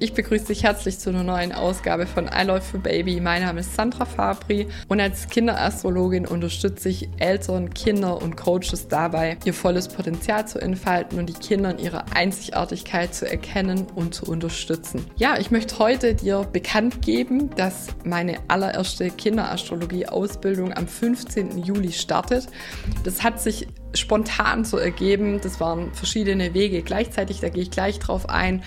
Ich begrüße dich herzlich zu einer neuen Ausgabe von I Love for Baby. Mein Name ist Sandra Fabri und als Kinderastrologin unterstütze ich Eltern, Kinder und Coaches dabei, ihr volles Potenzial zu entfalten und die Kinder in ihrer Einzigartigkeit zu erkennen und zu unterstützen. Ja, ich möchte heute dir bekannt geben, dass meine allererste Kinderastrologie-Ausbildung am 15. Juli startet. Das hat sich spontan so ergeben. Das waren verschiedene Wege gleichzeitig, da gehe ich gleich drauf ein.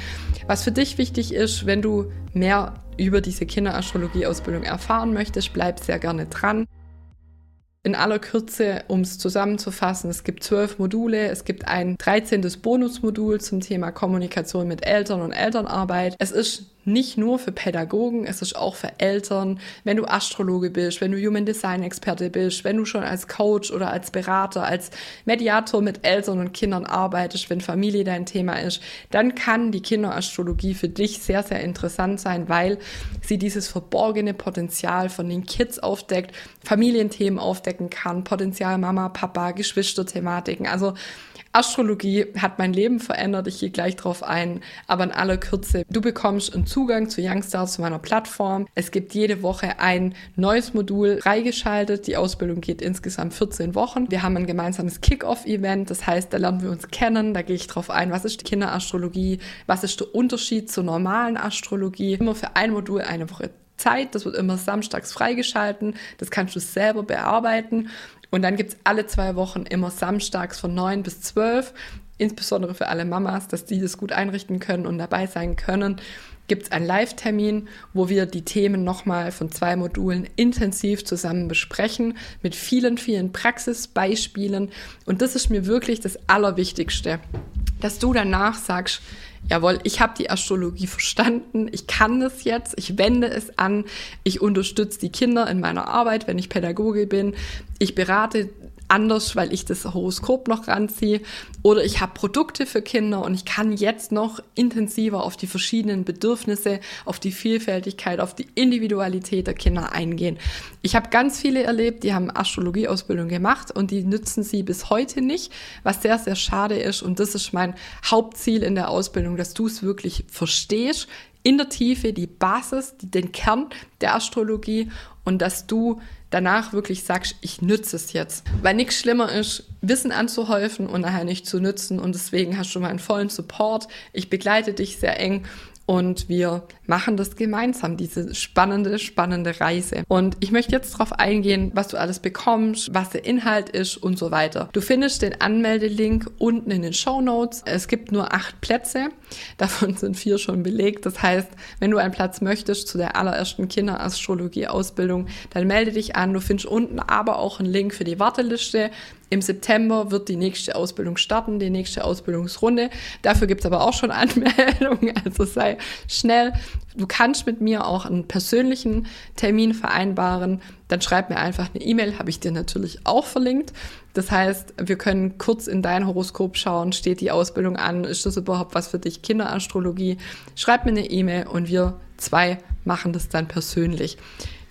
Was für dich wichtig ist, wenn du mehr über diese Kinderastrologie-Ausbildung erfahren möchtest, bleib sehr gerne dran. In aller Kürze, um es zusammenzufassen, es gibt zwölf Module, es gibt ein 13. Bonusmodul zum Thema Kommunikation mit Eltern und Elternarbeit. Es ist nicht nur für Pädagogen, es ist auch für Eltern, wenn du Astrologe bist, wenn du Human Design Experte bist, wenn du schon als Coach oder als Berater, als Mediator mit Eltern und Kindern arbeitest, wenn Familie dein Thema ist, dann kann die Kinderastrologie für dich sehr, sehr interessant sein, weil sie dieses verborgene Potenzial von den Kids aufdeckt, Familienthemen aufdecken kann, Potenzial Mama, Papa, Geschwisterthematiken, also Astrologie hat mein Leben verändert, ich gehe gleich drauf ein, aber in aller Kürze. Du bekommst einen Zugang zu Youngstars, zu meiner Plattform. Es gibt jede Woche ein neues Modul freigeschaltet. Die Ausbildung geht insgesamt 14 Wochen. Wir haben ein gemeinsames Kick-Off-Event, das heißt, da lernen wir uns kennen, da gehe ich drauf ein, was ist Kinderastrologie, was ist der Unterschied zur normalen Astrologie. Immer für ein Modul eine Woche Zeit. Das wird immer samstags freigeschalten. Das kannst du selber bearbeiten. Und dann gibt es alle zwei Wochen immer samstags von 9 bis 12, insbesondere für alle Mamas, dass die das gut einrichten können und dabei sein können, gibt es einen Live-Termin, wo wir die Themen nochmal von zwei Modulen intensiv zusammen besprechen, mit vielen, vielen Praxisbeispielen. Und das ist mir wirklich das Allerwichtigste, dass du danach sagst, jawohl, ich habe die Astrologie verstanden, ich kann das jetzt, ich wende es an, ich unterstütze die Kinder in meiner Arbeit, wenn ich Pädagoge bin, ich berate anders, weil ich das Horoskop noch ranziehe. Oder ich habe Produkte für Kinder und ich kann jetzt noch intensiver auf die verschiedenen Bedürfnisse, auf die Vielfältigkeit, auf die Individualität der Kinder eingehen. Ich habe ganz viele erlebt, die haben Astrologieausbildung gemacht und die nützen sie bis heute nicht, was sehr, sehr schade ist. Und das ist mein Hauptziel in der Ausbildung, dass du es wirklich verstehst, in der Tiefe die Basis, den Kern der Astrologie und dass du danach wirklich sagst, ich nütze es jetzt. Weil nichts schlimmer ist, Wissen anzuhäufen und nachher nicht zu nützen. Und deswegen hast du meinen vollen Support. Ich begleite dich sehr eng und wir machen das gemeinsam, diese spannende, spannende Reise. Und ich möchte jetzt darauf eingehen, was du alles bekommst, was der Inhalt ist und so weiter. Du findest den Anmeldelink unten in den Show Notes. Es gibt nur acht Plätze, davon sind vier schon belegt. Das heißt, wenn du einen Platz möchtest zu der allerersten Kinderastrologie-Ausbildung, dann melde dich an. Du findest unten aber auch einen Link für die Warteliste. Im September wird die nächste Ausbildung starten, die nächste Ausbildungsrunde. Dafür gibt es aber auch schon Anmeldungen, also sei schnell. Du kannst mit mir auch einen persönlichen Termin vereinbaren. Dann schreib mir einfach eine E-Mail, habe ich dir natürlich auch verlinkt. Das heißt, wir können kurz in dein Horoskop schauen, steht die Ausbildung an, ist das überhaupt was für dich, Kinderastrologie? Schreib mir eine E-Mail und wir zwei machen das dann persönlich.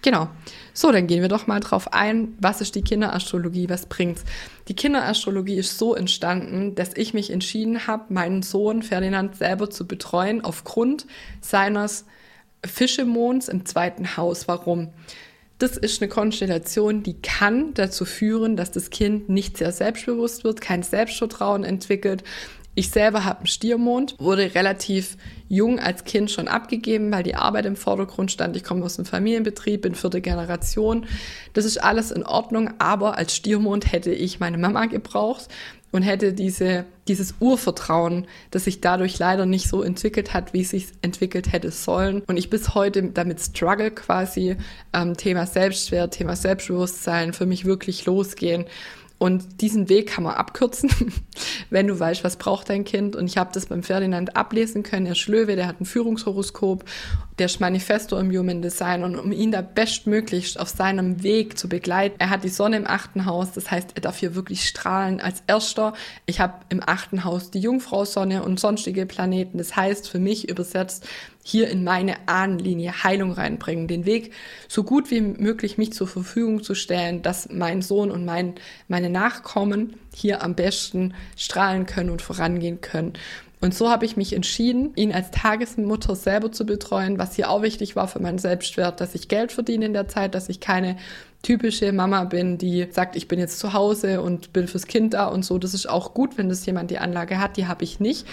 Genau. So, dann gehen wir doch mal drauf ein, was ist die Kinderastrologie, was bringt's? Die Kinderastrologie ist so entstanden, dass ich mich entschieden habe, meinen Sohn Ferdinand selber zu betreuen aufgrund seines Fischemonds im zweiten Haus. Warum? Das ist eine Konstellation, die kann dazu führen, dass das Kind nicht sehr selbstbewusst wird, kein Selbstvertrauen entwickelt. Ich selber habe einen Stiermond, wurde relativ jung als Kind schon abgegeben, weil die Arbeit im Vordergrund stand. Ich komme aus einem Familienbetrieb, bin vierte Generation. Das ist alles in Ordnung, aber als Stiermond hätte ich meine Mama gebraucht und hätte diese, dieses Urvertrauen, das sich dadurch leider nicht so entwickelt hat, wie es sich entwickelt hätte sollen. Und ich bis heute damit struggle quasi, ähm, Thema Selbstwert, Thema Selbstbewusstsein, für mich wirklich losgehen. Und diesen Weg kann man abkürzen, wenn du weißt, was braucht dein Kind. Und ich habe das beim Ferdinand ablesen können. Er ist Löwe, der hat ein Führungshoroskop, der ist Manifesto im Human Design. Und um ihn da bestmöglichst auf seinem Weg zu begleiten, er hat die Sonne im achten Haus. Das heißt, er darf hier wirklich strahlen als Erster. Ich habe im achten Haus die Jungfrau Sonne und sonstige Planeten. Das heißt für mich übersetzt, hier in meine Ahnenlinie Heilung reinbringen, den Weg so gut wie möglich mich zur Verfügung zu stellen, dass mein Sohn und mein, meine Nachkommen hier am besten strahlen können und vorangehen können. Und so habe ich mich entschieden, ihn als Tagesmutter selber zu betreuen, was hier auch wichtig war für meinen Selbstwert, dass ich Geld verdiene in der Zeit, dass ich keine typische Mama bin, die sagt, ich bin jetzt zu Hause und bin fürs Kind da und so. Das ist auch gut, wenn das jemand die Anlage hat. Die habe ich nicht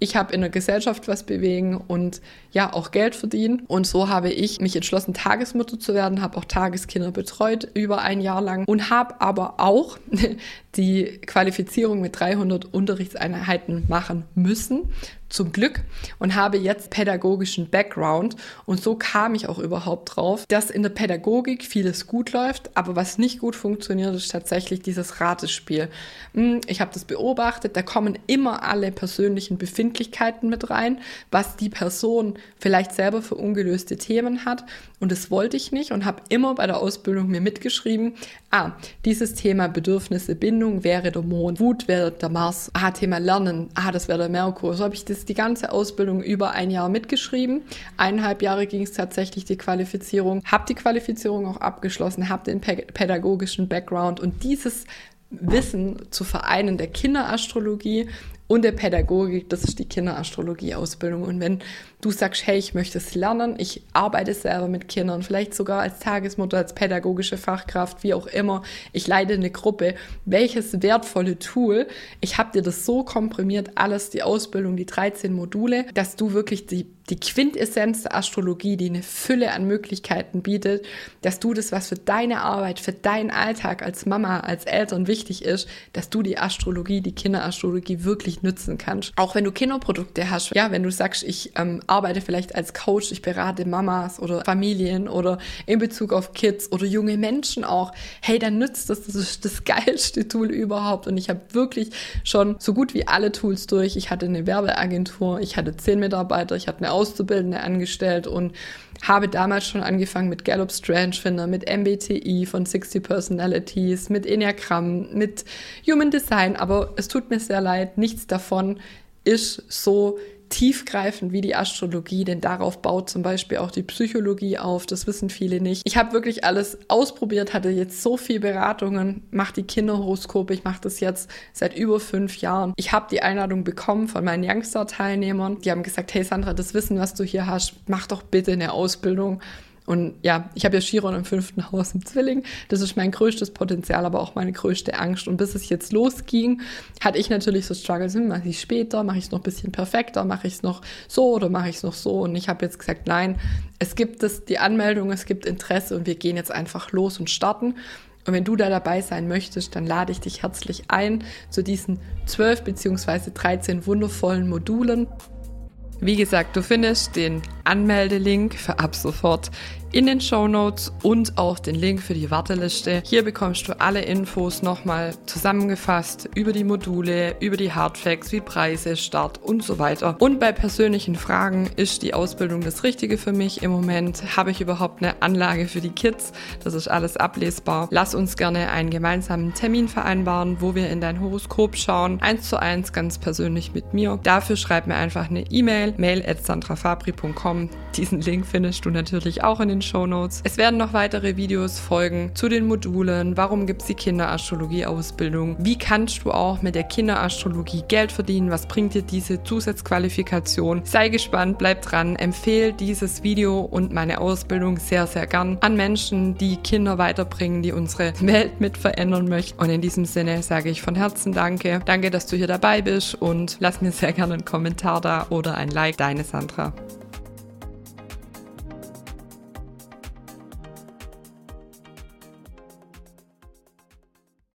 ich habe in der Gesellschaft was bewegen und ja auch Geld verdienen. Und so habe ich mich entschlossen, Tagesmutter zu werden, habe auch Tageskinder betreut über ein Jahr lang und habe aber auch die Qualifizierung mit 300 Unterrichtseinheiten machen müssen, zum Glück, und habe jetzt pädagogischen Background. Und so kam ich auch überhaupt drauf, dass in der Pädagogik vieles gut läuft, aber was nicht gut funktioniert, ist tatsächlich dieses Ratespiel. Hm, ich habe das beobachtet, da kommen immer alle persönlichen Befindlichkeiten mit rein, was die Person vielleicht selber für ungelöste Themen hat. Und das wollte ich nicht und habe immer bei der Ausbildung mir mitgeschrieben, ah, dieses Thema Bedürfnisse, Bindung wäre der Mond, Wut wäre der Mars, ah, Thema Lernen, ah, das wäre der Merkur. So habe ich das die ganze Ausbildung über ein Jahr mitgeschrieben. Eineinhalb Jahre ging es tatsächlich die Qualifizierung, habe die Qualifizierung auch abgeschlossen, habe den pädagogischen Background und dieses Wissen zu vereinen der Kinderastrologie und der Pädagogik, das ist die Kinderastrologie-Ausbildung. Und wenn du sagst, hey, ich möchte es lernen, ich arbeite selber mit Kindern, vielleicht sogar als Tagesmutter, als pädagogische Fachkraft, wie auch immer, ich leite eine Gruppe, welches wertvolle Tool, ich habe dir das so komprimiert, alles, die Ausbildung, die 13 Module, dass du wirklich die die Quintessenz der Astrologie, die eine Fülle an Möglichkeiten bietet, dass du das, was für deine Arbeit, für deinen Alltag als Mama, als Eltern wichtig ist, dass du die Astrologie, die Kinderastrologie wirklich nützen kannst. Auch wenn du Kinderprodukte hast, ja, wenn du sagst, ich ähm, arbeite vielleicht als Coach, ich berate Mamas oder Familien oder in Bezug auf Kids oder junge Menschen auch, hey, dann nützt das, das ist das geilste Tool überhaupt und ich habe wirklich schon so gut wie alle Tools durch. Ich hatte eine Werbeagentur, ich hatte zehn Mitarbeiter, ich hatte eine Auszubildende angestellt und habe damals schon angefangen mit Gallup Strangefinder, mit MBTI von 60 Personalities, mit Enneagramm, mit Human Design, aber es tut mir sehr leid, nichts davon ist so tiefgreifend wie die Astrologie, denn darauf baut zum Beispiel auch die Psychologie auf. Das wissen viele nicht. Ich habe wirklich alles ausprobiert, hatte jetzt so viel Beratungen, mache die Kinderhoroskope, ich mache das jetzt seit über fünf Jahren. Ich habe die Einladung bekommen von meinen Youngstar-Teilnehmern. Die haben gesagt, hey Sandra, das Wissen, was du hier hast, mach doch bitte eine Ausbildung. Und ja, ich habe ja Chiron im fünften Haus im Zwilling. Das ist mein größtes Potenzial, aber auch meine größte Angst. Und bis es jetzt losging, hatte ich natürlich so Struggles. Hm, mache ich später, mache ich es noch ein bisschen perfekter, mache ich es noch so oder mache ich es noch so. Und ich habe jetzt gesagt, nein, es gibt es, die Anmeldung, es gibt Interesse und wir gehen jetzt einfach los und starten. Und wenn du da dabei sein möchtest, dann lade ich dich herzlich ein zu diesen zwölf beziehungsweise 13 wundervollen Modulen. Wie gesagt, du findest den Anmeldelink für ab sofort in den Show Notes und auch den Link für die Warteliste. Hier bekommst du alle Infos nochmal zusammengefasst über die Module, über die Hardfacts wie Preise, Start und so weiter. Und bei persönlichen Fragen ist die Ausbildung das Richtige für mich im Moment. Habe ich überhaupt eine Anlage für die Kids? Das ist alles ablesbar. Lass uns gerne einen gemeinsamen Termin vereinbaren, wo wir in dein Horoskop schauen. Eins zu eins ganz persönlich mit mir. Dafür schreib mir einfach eine E-Mail, mail at sandrafabri.com. Diesen Link findest du natürlich auch in den den Show Notes. Es werden noch weitere Videos folgen zu den Modulen. Warum gibt es die Kinderastrologie-Ausbildung? Wie kannst du auch mit der Kinderastrologie Geld verdienen? Was bringt dir diese Zusatzqualifikation? Sei gespannt, bleib dran. Empfehle dieses Video und meine Ausbildung sehr, sehr gern an Menschen, die Kinder weiterbringen, die unsere Welt mit verändern möchten. Und in diesem Sinne sage ich von Herzen Danke. Danke, dass du hier dabei bist und lass mir sehr gerne einen Kommentar da oder ein Like. Deine Sandra.